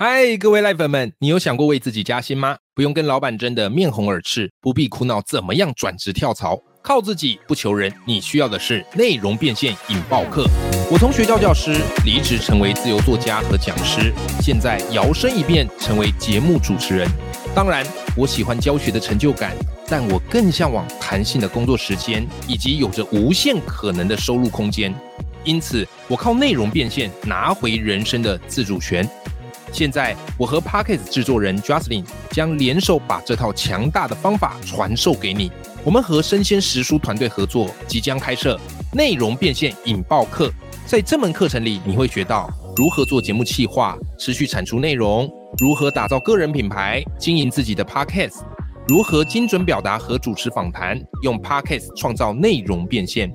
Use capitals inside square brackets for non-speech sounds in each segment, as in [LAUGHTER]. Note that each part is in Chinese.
嗨，各位赖粉们，你有想过为自己加薪吗？不用跟老板争得面红耳赤，不必苦恼怎么样转职跳槽，靠自己不求人。你需要的是内容变现引爆课。我从学校教师离职成为自由作家和讲师，现在摇身一变成为节目主持人。当然，我喜欢教学的成就感，但我更向往弹性的工作时间以及有着无限可能的收入空间。因此，我靠内容变现拿回人生的自主权。现在，我和 Pockets 制作人 Jocelyn 将联手把这套强大的方法传授给你。我们和生鲜食书团队合作，即将开设内容变现引爆课。在这门课程里，你会学到如何做节目企划、持续产出内容，如何打造个人品牌、经营自己的 Pockets，如何精准表达和主持访谈，用 Pockets 创造内容变现。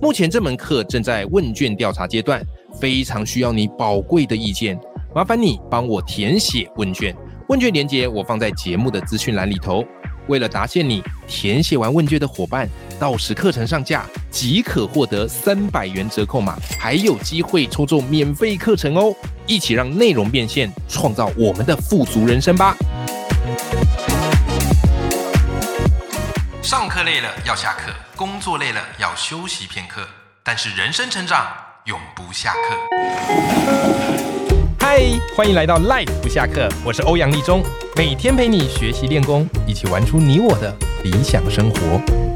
目前这门课正在问卷调查阶段，非常需要你宝贵的意见。麻烦你帮我填写问卷，问卷连接我放在节目的资讯栏里头。为了答谢你，填写完问卷的伙伴，到时课程上架即可获得三百元折扣码，还有机会抽中免费课程哦！一起让内容变现，创造我们的富足人生吧！上课累了要下课，工作累了要休息片刻，但是人生成长永不下课。嗨，欢迎来到 Life 不下课，我是欧阳立中，每天陪你学习练功，一起玩出你我的理想生活。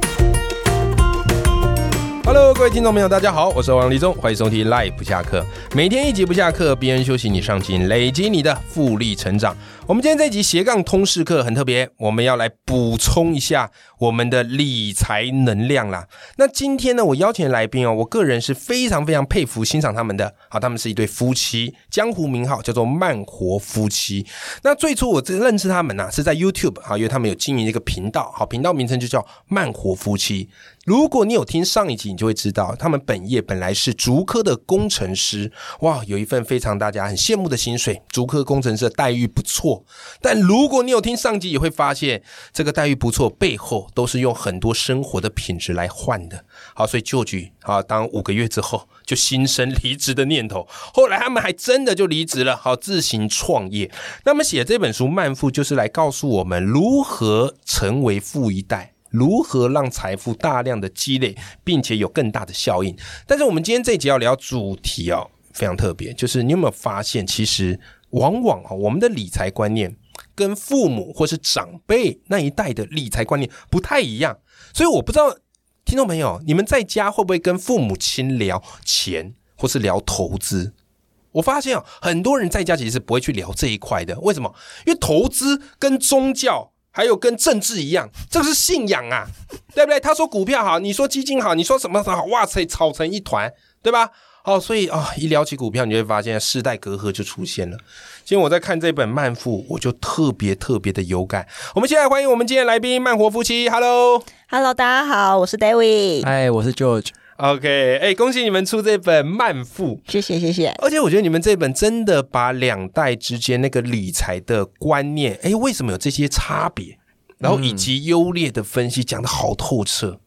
Hello，各位听众朋友，大家好，我是王立忠，欢迎收听 Live 不下课，每天一集不下课，别人休息你上进，累积你的复利成长。我们今天这集斜杠通识课很特别，我们要来补充一下我们的理财能量啦。那今天呢，我邀请来宾哦，我个人是非常非常佩服欣赏他们的，好，他们是一对夫妻，江湖名号叫做慢活夫妻。那最初我认识他们呢，是在 YouTube 啊，因为他们有经营一个频道，好，频道名称就叫慢活夫妻。如果你有听上一集，你就会知道，他们本业本来是竹科的工程师，哇，有一份非常大家很羡慕的薪水，竹科工程师的待遇不错。但如果你有听上集，也会发现这个待遇不错背后都是用很多生活的品质来换的。好，所以旧局啊，当五个月之后就心生离职的念头，后来他们还真的就离职了，好自行创业。那么写这本书《慢富》就是来告诉我们如何成为富一代。如何让财富大量的积累，并且有更大的效应？但是我们今天这一集要聊主题哦，非常特别，就是你有没有发现，其实往往啊，我们的理财观念跟父母或是长辈那一代的理财观念不太一样。所以我不知道听众朋友，你们在家会不会跟父母亲聊钱或是聊投资？我发现啊，很多人在家其实是不会去聊这一块的。为什么？因为投资跟宗教。还有跟政治一样，这个是信仰啊，[LAUGHS] 对不对？他说股票好，你说基金好，你说什么好？哇塞，吵成一团，对吧？哦，所以啊，一聊起股票，你会发现世代隔阂就出现了。今天我在看这本《慢富》，我就特别特别的有感。我们现在欢迎我们今天来宾慢活夫妻，Hello，Hello，大家好，我是 David，嗨，我是 George。OK，哎，恭喜你们出这本《慢富》，谢谢谢谢。而且我觉得你们这本真的把两代之间那个理财的观念，哎，为什么有这些差别？然后以及优劣的分析讲的好透彻。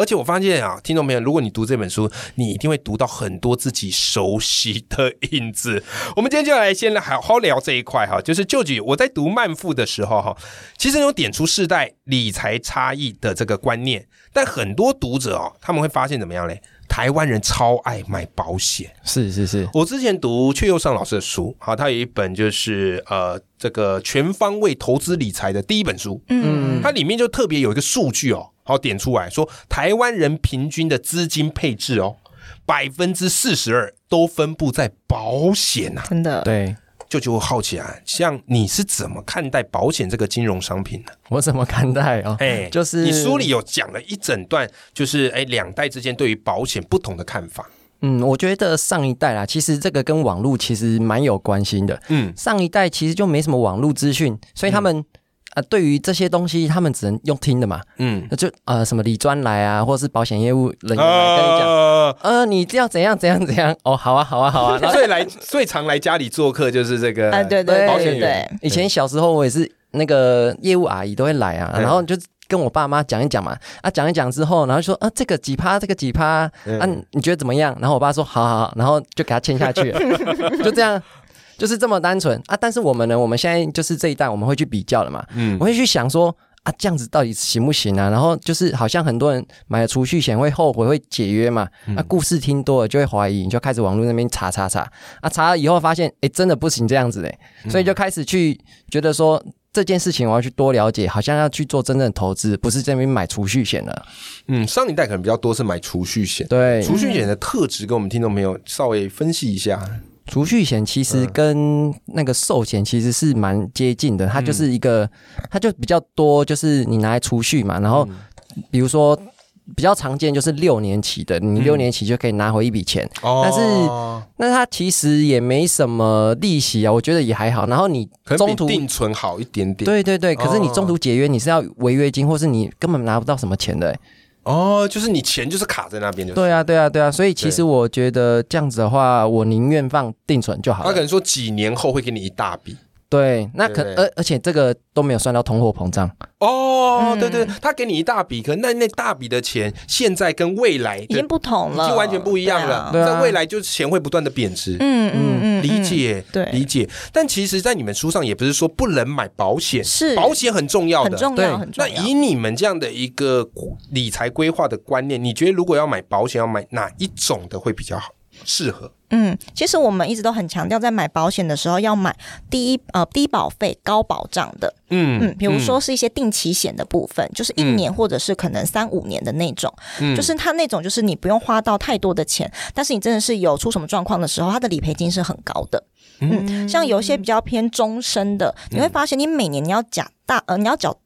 而且我发现啊，听众朋友，如果你读这本书，你一定会读到很多自己熟悉的影子。我们今天就来先来好好聊这一块哈，就是就举我在读《慢富》的时候哈，其实有点出世代理财差异的这个观念，但很多读者哦，他们会发现怎么样嘞？台湾人超爱买保险，是是是。我之前读阙佑尚老师的书，好，他有一本就是呃这个全方位投资理财的第一本书，嗯，它里面就特别有一个数据哦，好点出来说，台湾人平均的资金配置哦，百分之四十二都分布在保险呐，真的对。就就好奇啊，像你是怎么看待保险这个金融商品的？我怎么看待啊？哎，就是你书里有讲了一整段，就是哎两代之间对于保险不同的看法。嗯，我觉得上一代啦，其实这个跟网络其实蛮有关系的。嗯，上一代其实就没什么网络资讯，所以他们。啊，对于这些东西，他们只能用听的嘛。嗯，那就呃，什么理专来啊，或者是保险业务人员来跟你讲，呃，你要怎样怎样怎样。哦，好啊，好啊，好啊。最来最常来家里做客就是这个，啊，对对，保险员。以前小时候我也是那个业务阿姨都会来啊，然后就跟我爸妈讲一讲嘛。啊，讲一讲之后，然后说啊，这个几趴，这个几趴，啊，你觉得怎么样？然后我爸说好好好，然后就给他签下去了，[LAUGHS] 就这样。就是这么单纯啊。但是我们呢，我们现在就是这一代，我们会去比较了嘛，嗯，我会去想说。啊，这样子到底行不行啊？然后就是好像很多人买了储蓄险会后悔，会解约嘛？啊，故事听多了就会怀疑，你就开始网络那边查查查啊，查了以后发现，哎，真的不行这样子嘞，所以就开始去觉得说这件事情我要去多了解，好像要去做真正的投资，不是这边买储蓄险了。嗯，上一代可能比较多是买储蓄险，对，储蓄险的特质跟我们听众朋友稍微分析一下。储蓄险其实跟那个寿险其实是蛮接近的，它就是一个，它就比较多，就是你拿来储蓄嘛。然后比如说比较常见就是六年期的，你六年期就可以拿回一笔钱。但是那它其实也没什么利息啊，我觉得也还好。然后你中途定存好一点点，对对对。可是你中途解约，你是要违约金，或是你根本拿不到什么钱的。哦，就是你钱就是卡在那边的。对啊，对啊，对啊，所以其实我觉得这样子的话，我宁愿放定存就好。他可能说几年后会给你一大笔。对，那可而而且这个都没有算到通货膨胀哦。对对，他给你一大笔，可那那大笔的钱现在跟未来已经不同了，已经完全不一样了。在未来就是钱会不断的贬值。嗯嗯嗯，理解，对，理解。但其实，在你们书上也不是说不能买保险，是保险很重要的，很重要，很重要。那以你们这样的一个理财规划的观念，你觉得如果要买保险，要买哪一种的会比较好？适合。嗯，其实我们一直都很强调，在买保险的时候要买低呃低保费高保障的，嗯嗯，比如说是一些定期险的部分，就是一年或者是可能三五年的那种，嗯。就是它那种就是你不用花到太多的钱，但是你真的是有出什么状况的时候，它的理赔金是很高的，嗯，像有一些比较偏终身的，你会发现你每年你要缴大呃你要缴。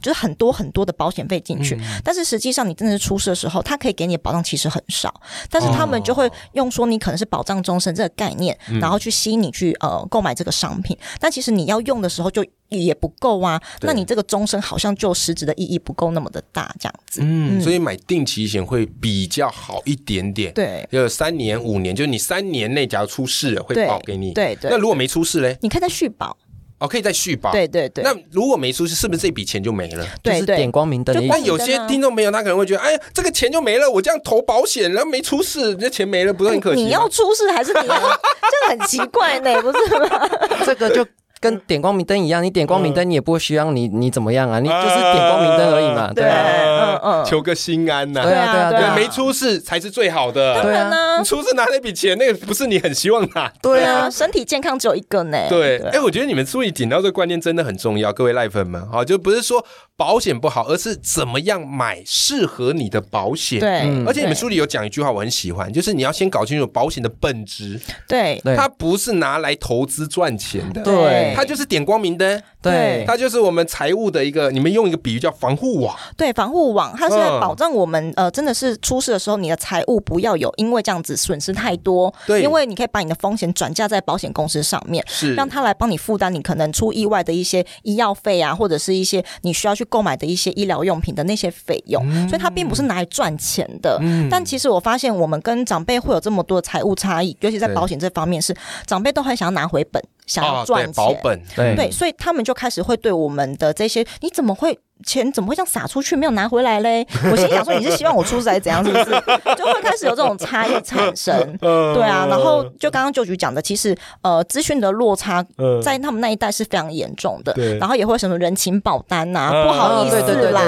就是很多很多的保险费进去，但是实际上你真的是出事的时候，他可以给你的保障其实很少。但是他们就会用说你可能是保障终身这个概念，然后去吸引你去呃购买这个商品。但其实你要用的时候就也不够啊。那你这个终身好像就实质的意义不够那么的大，这样子。嗯，所以买定期险会比较好一点点。对，有三年五年，就是你三年内假如出事了会保给你。对对。那如果没出事嘞？你可以再续保。哦，可以再续保。对对对。那如果没出事是不是这笔钱就没了？就是点光明灯。那有些听众朋友他可能会觉得，哎呀，这个钱就没了，我这样投保险，然后没出事，那钱没了，不是很可惜？你要出事还是你要？这很奇怪呢，不是吗？这个就。跟点光明灯一样，你点光明灯，你也不会需要你你怎么样啊？你就是点光明灯而已嘛。对，嗯嗯，求个心安呐。对啊对啊，对没出事才是最好的。对啊，你出事拿那笔钱，那个不是你很希望拿。对啊，身体健康只有一个呢。对，哎，我觉得你们注意点到这个观念真的很重要，各位赖粉们，好，就不是说保险不好，而是怎么样买适合你的保险。对，而且你们书里有讲一句话，我很喜欢，就是你要先搞清楚保险的本质。对，它不是拿来投资赚钱的。对，它就是点光明。灯对，它就是我们财务的一个，你们用一个比喻叫防护网。对，防护网，它是保障我们呃，真的是出事的时候，你的财务不要有因为这样子损失太多。对，因为你可以把你的风险转嫁在保险公司上面，是让他来帮你负担你可能出意外的一些医药费啊，或者是一些你需要去购买的一些医疗用品的那些费用。所以它并不是拿来赚钱的。但其实我发现，我们跟长辈会有这么多的财务差异，尤其在保险这方面，是长辈都很想要拿回本。想要赚钱，保本，对，所以他们就开始会对我们的这些，你怎么会？钱怎么会这样撒出去，没有拿回来嘞？我心想说，你是希望我出事还是怎样？是不是？就会开始有这种差异产生。[LAUGHS] 对啊，然后就刚刚旧局讲的，其实呃，资讯的落差在他们那一代是非常严重的。然后也会什么人情保单呐，不好意思啦，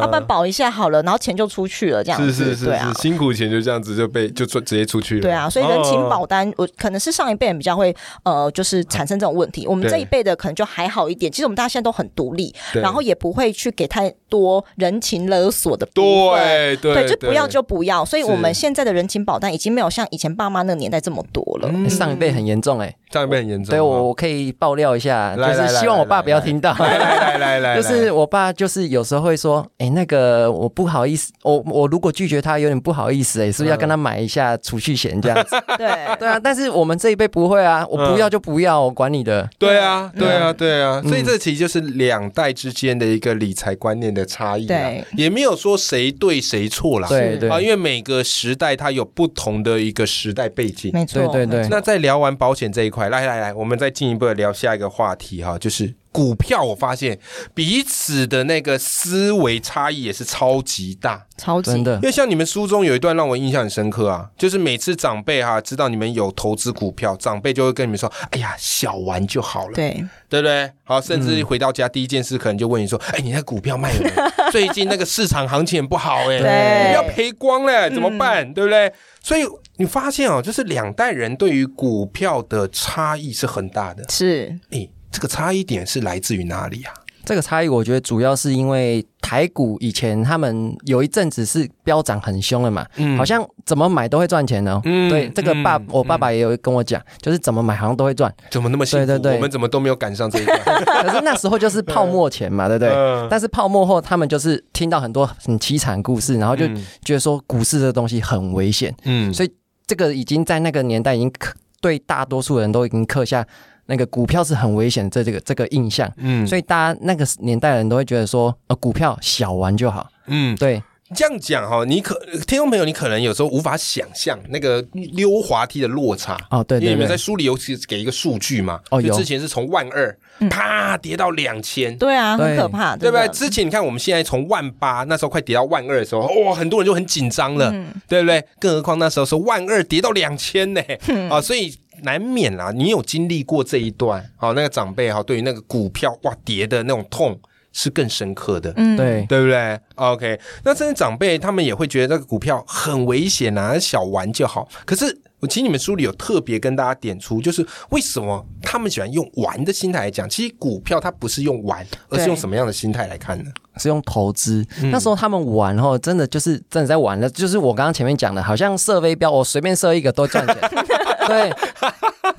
要不然保一下好了，然后钱就出去了，这样子。是是是，对啊，辛苦钱就这样子就被就直接出去了。对啊，所以人情保单，我可能是上一辈人比较会呃，就是产生这种问题。我们这一辈的可能就还好一点。其实我们大家现在都很独立，然后也不会去。给他多人情勒索的部分，对对，就不要就不要。所以我们现在的人情保单已经没有像以前爸妈那个年代这么多了。上一辈很严重哎，上一辈很严重。对我我可以爆料一下，就是希望我爸不要听到。来来来来，就是我爸就是有时候会说，哎，那个我不好意思，我我如果拒绝他有点不好意思，哎，是不是要跟他买一下储蓄险这样子？[LAUGHS] 对对啊，但是我们这一辈不会啊，我不要就不要，我管你的。对啊对啊对啊，所以这其实就是两代之间的一个理财观念的。差异对，也没有说谁对谁错啦。对对啊，因为每个时代它有不同的一个时代背景，没错，对对对。那在聊完保险这一块，来来来，我们再进一步的聊下一个话题哈，就是股票，我发现彼此的那个思维差异也是超级大，超级真的因。为像你们书中有一段让我印象很深刻啊，就是每次长辈哈、知道你们有投资股票，长辈就会跟你们说：“哎呀，小玩就好了。”对，对不对？好，甚至回到家第一件事可能就问你说：“哎、你那股票卖了没？[LAUGHS] 最近那个市场行情很不好哎、要赔光了，怎么办？对不对？”所以你发现哦，就是两代人对于股票的差异是很大的。是哎，这个差异点是来自于哪里啊？这个差异，我觉得主要是因为台股以前他们有一阵子是飙涨很凶的嘛，嗯好像怎么买都会赚钱哦。嗯对，这个爸，嗯我爸爸也有跟我讲，就是怎么买好像都会赚，怎么那么幸福？对对对我们怎么都没有赶上这一段？[LAUGHS] 可是那时候就是泡沫钱嘛，对不对？嗯但是泡沫后，他们就是听到很多很凄惨故事，然后就觉得说股市这东西很危险，嗯所以这个已经在那个年代已经刻对大多数人都已经刻下那个股票是很危险的这这个这个印象。嗯所以大家那个年代的人都会觉得说，呃，股票小玩就好。嗯，对，这样讲哈，你可听众朋友，你可能有时候无法想象那个溜滑梯的落差。哦，对对因为你们在对，书里有给一个数据嘛，哦就之前是从万二啪跌到两千，对啊，很可怕，对不对？之前你看我们现在从万八那时候快跌到万二的时候，哇，很多人就很紧张了，对不对？更何况那时候是万二跌到两千呢，啊，所以难免啦，你有经历过这一段，好，那个长辈哈，对于那个股票哇跌的那种痛是更深刻的，嗯，对对不对？OK，那这些长辈他们也会觉得这个股票很危险啊，小玩就好。可是我其实你们书里有特别跟大家点出，就是为什么他们喜欢用玩的心态来讲，其实股票它不是用玩，而是用什么样的心态来看呢？是用投资。嗯那时候他们玩后，真的就是真的在玩了，就是我刚刚前面讲的，好像设飞镖，我随便设一个都赚钱。[LAUGHS] 对，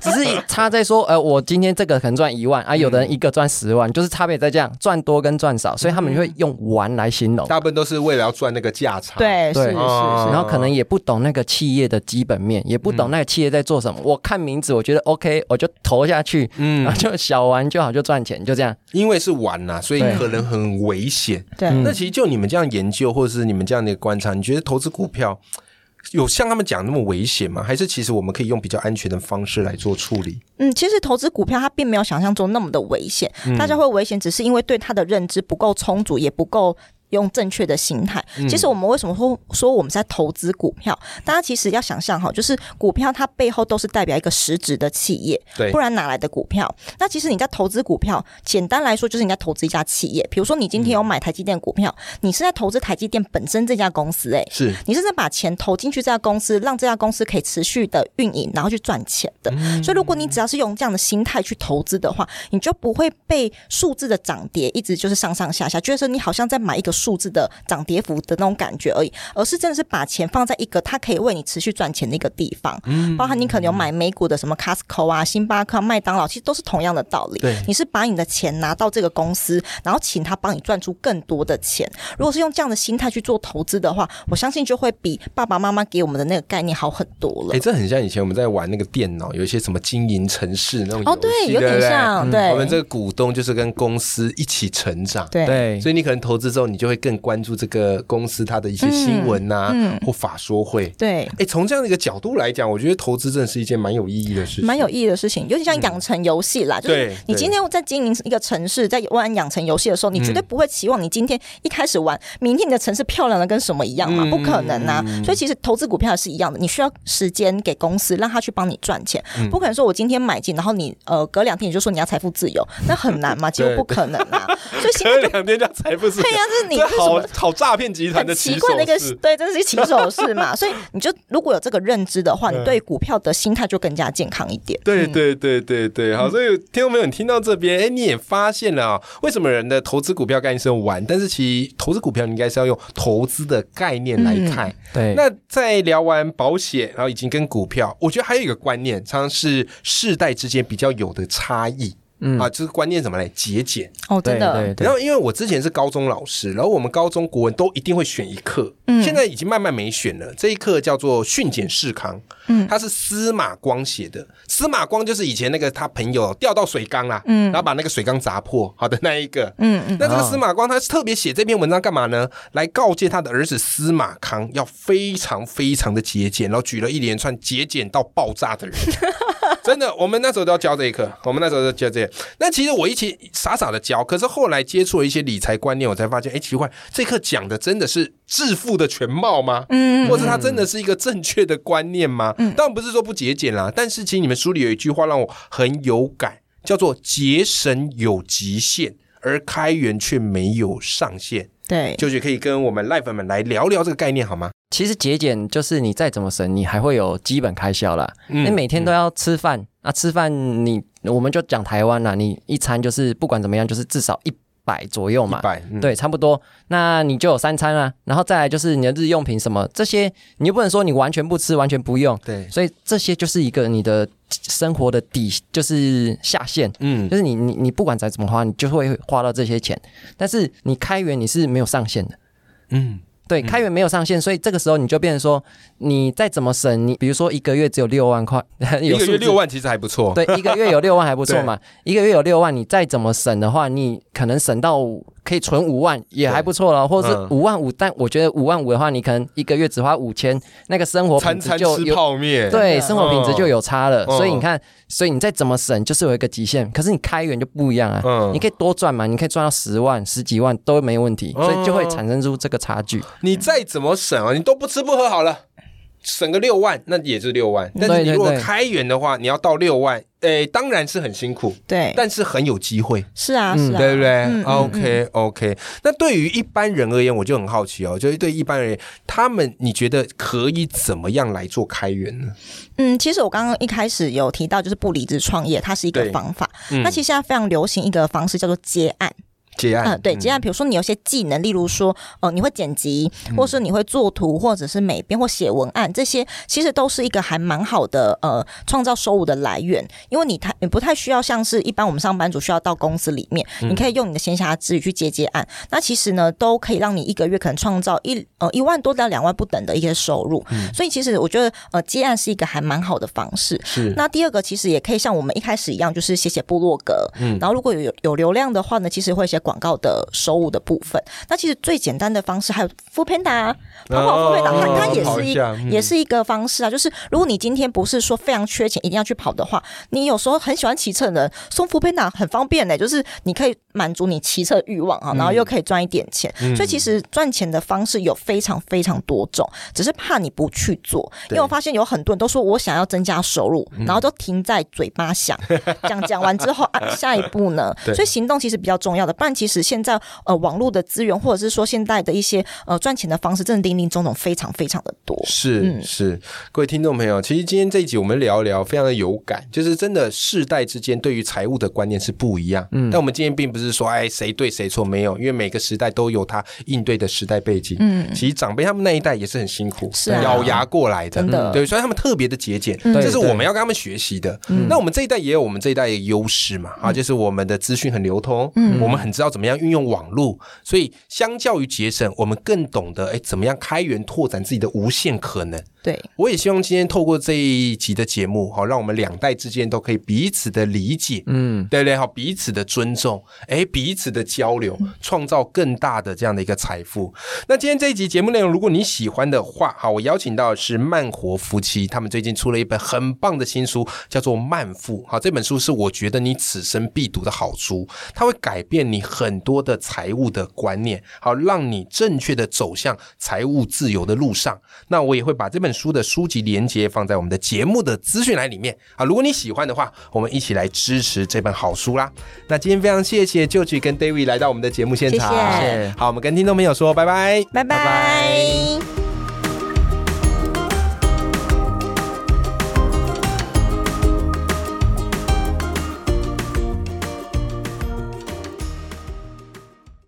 只是差在说，呃，我今天这个可能赚一万啊，有的人一个赚十万，就是差别在这样，赚多跟赚少，所以他们就会用玩来形容。大部分都是为了要赚那个价差。，对，是是是，哦然后可能也不懂那个企业的基本面，也不懂那个企业在做什么。我看名字，我觉得 OK，我就投下去，嗯然后就小玩就好，就赚钱，就这样。因为是玩呐、所以可能很危险。对，嗯那其实就你们这样研究，或者是你们这样的一个观察，你觉得投资股票有像他们讲那么危险吗？还是其实我们可以用比较安全的方式来做处理？嗯，其实投资股票它并没有想象中那么的危险，大家会危险只是因为对它的认知不够充足，也不够。用正确的心态，其实我们为什么说说我们在投资股票？大家其实要想象哈，就是股票它背后都是代表一个实质的企业，对不然哪来的股票？那其实你在投资股票，简单来说就是你在投资一家企业。比如说你今天有买台积电股票，你是在投资台积电本身这家公司、欸，是你是在把钱投进去这家公司，让这家公司可以持续的运营，然后去赚钱的。所以，如果你只要是用这样的心态去投资的话，你就不会被数字的涨跌一直就是上上下下，觉得说你好像在买一个数字的涨跌幅的那种感觉而已，而是真的是把钱放在一个它可以为你持续赚钱的一个地方。嗯包含你可能有买美股的什么 Costco 啊、星巴克、麦当劳，其实都是同样的道理。对你是把你的钱拿到这个公司，然后请他帮你赚出更多的钱。如果是用这样的心态去做投资的话，我相信就会比爸爸妈妈给我们的那个概念好很多了哎、。这很像以前我们在玩那个电脑，有一些什么经营城市那种哦，对，有点像，对，我们这个股东就是跟公司一起成长。对对，所以你可能投资之后，你就会更关注这个公司它的一些新闻呐、嗯或法说会。对。哎，从这样的一个角度来讲，我觉得投资真的是一件蛮有意义的事情。蛮有意义的事情，尤其像养成游戏啦。就是你今天在经营一个城市，在玩养成游戏的时候，你绝对不会期望你今天一开始玩，明天你的城市漂亮的跟什么一样嘛？不可能啊！所以其实投资股票也是一样的，你需要时间给公司，让他去帮你赚钱。不可能说我今天买进，然后你呃隔两天你就说你要财富自由，那很难嘛？几乎不可能啊！所以心 [LAUGHS] 隔两天叫财富自由，对呀、这是你这好好诈骗集团的奇怪的一个式。对，这是一起手式嘛，[LAUGHS] 所以你就如果有这个认知的话，你对股票的心态就更加健康一点。对对对对对，好，所以听众朋友，你听到这边，哎，你也发现了啊、为什么人的投资股票概念是用玩，但是其实投资股票你应该是要用投资的概念来看。对，那在聊完保险，然后已经跟股票，我觉得还有一个观念，常常是世代之间比较有的差异。嗯啊，就是观念怎么来节俭？哦，真对的，然后，因为我之前是高中老师，然后我们高中国文都一定会选一课，嗯现在已经慢慢没选了。这一课叫做《训俭示康》，嗯，它是司马光写的。司马光就是以前那个他朋友掉到水缸啦，嗯，然后把那个水缸砸破，好的那一个，嗯嗯，那这个司马光他特别写这篇文章干嘛呢？来告诫他的儿子司马康要非常非常的节俭，然后举了一连串节俭到爆炸的人。[LAUGHS] [LAUGHS] 真的，我们那时候都要教这一课，我们那时候都教这。那其实我一起傻傻的教，可是后来接触了一些理财观念，我才发现，哎，奇怪，这课讲的真的是致富的全貌吗？嗯，或者它真的是一个正确的观念吗？嗯，当然不是说不节俭啦，但是其实你们书里有一句话让我很有感，叫做节省有极限，而开源却没有上限。对，就是可以跟我们赖粉们来聊聊这个概念好吗？其实节俭就是你再怎么省，你还会有基本开销啦。你每天都要吃饭，啊吃饭你我们就讲台湾啦，你一餐就是不管怎么样，就是至少一。百左右嘛，百对，差不多。那你就有三餐啊，然后再来就是你的日用品什么这些，你又不能说你完全不吃，完全不用。对，所以这些就是一个你的生活的底，就是下限。嗯，就是你你你不管再怎么花，你就会花到这些钱。但是你开源你是没有上限的。嗯。对，开源没有上限，所以这个时候你就变成说，你再怎么省，你比如说一个月只有六万块，[LAUGHS] 一个月六万其实还不错。对，一个月有六万还不错嘛。[LAUGHS] 一个月有六万，你再怎么省的话，你可能省到。可以存五万也还不错了，或者是五万五，但我觉得五万五的话，你可能一个月只花五千，那个生活餐餐吃泡面，对，生活品质就有差了。所以你看，所以你再怎么省，就是有一个极限。可是你开源就不一样啊，你可以多赚嘛，你可以赚到十万、十几万都没问题，所以就会产生出这个差距。你再怎么省啊，你都不吃不喝好了。省个六万，那也是六万。但是你如果开源的话，你要到六万，诶，当然是很辛苦。对，但是很有机会。是啊，是啊，对不对？OK OK。那对于一般人而言，我就很好奇哦，就是对一般人，他们你觉得可以怎么样来做开源呢？嗯，其实我刚刚一开始有提到，就是不离职创业，它是一个方法。那其实现在非常流行一个方式，叫做接案。嗯，对，接案。比如说你有些技能，例如说，呃，你会剪辑，或是你会做图，或者是美编或写文案，这些其实都是一个还蛮好的呃创造收入的来源。因为你太你不太需要像是一般我们上班族需要到公司里面，你可以用你的闲暇之余去接接案。那其实呢，都可以让你一个月可能创造一呃一万多到两万不等的一些收入。所以其实我觉得呃接案是一个还蛮好的方式。是。那第二个其实也可以像我们一开始一样，就是写写部落格。嗯。然后如果有有流量的话呢，其实会写。广告的收入的部分，那其实最简单的方式还有付 Panda，跑跑付 Panda，它它也是一也是一个方式啊。就是如果你今天不是说非常缺钱，一定要去跑的话，你有时候很喜欢骑车的人送付 Panda 很方便呢，就是你可以满足你骑车欲望啊，然后又可以赚一点钱。所以其实赚钱的方式有非常非常多种，只是怕你不去做。因为我发现有很多人都说我想要增加收入，然后都停在嘴巴想，讲讲完之后啊，[LAUGHS] 下一步呢？所以行动其实比较重要的，不然。其实现在呃，网络的资源或者是说现在的一些呃赚钱的方式，真的林林总总非常非常的多。是是，各位听众朋友，其实今天这一集我们聊一聊，非常的有感，就是真的世代之间对于财务的观念是不一样。嗯，但我们今天并不是说哎谁对谁错，没有，因为每个时代都有他应对的时代背景。嗯，其实长辈他们那一代也是很辛苦，是咬牙过来的，对，所以他们特别的节俭，这是我们要跟他们学习的。那我们这一代也有我们这一代的优势嘛？啊，就是我们的资讯很流通，嗯，我们很知要怎么样运用。网络，所以相较于节省，我们更懂得哎，怎么样开源拓展自己的无限可能。对，我也希望今天透过这一集的节目，好，让我们两代之间都可以彼此的理解，嗯，对不对？好，彼此的尊重，哎，彼此的交流，创造更大的这样的一个财富。那今天这一集节目内容，如果你喜欢的话，好，我邀请到的是慢活夫妻，他们最近出了一本很棒的新书，叫做《慢富》。好，这本书是我觉得你此生必读的好书，它会改变你很多的财务的观念，好，让你正确的走向财务自由的路上。那我也会把这本。书的书籍连接放在我们的节目的资讯栏里面啊，如果你喜欢的话，我们一起来支持这本好书啦。那今天非常谢谢舅舅跟 David 来到我们的节目现场，谢谢。好，我们跟听众朋友说拜拜，拜拜。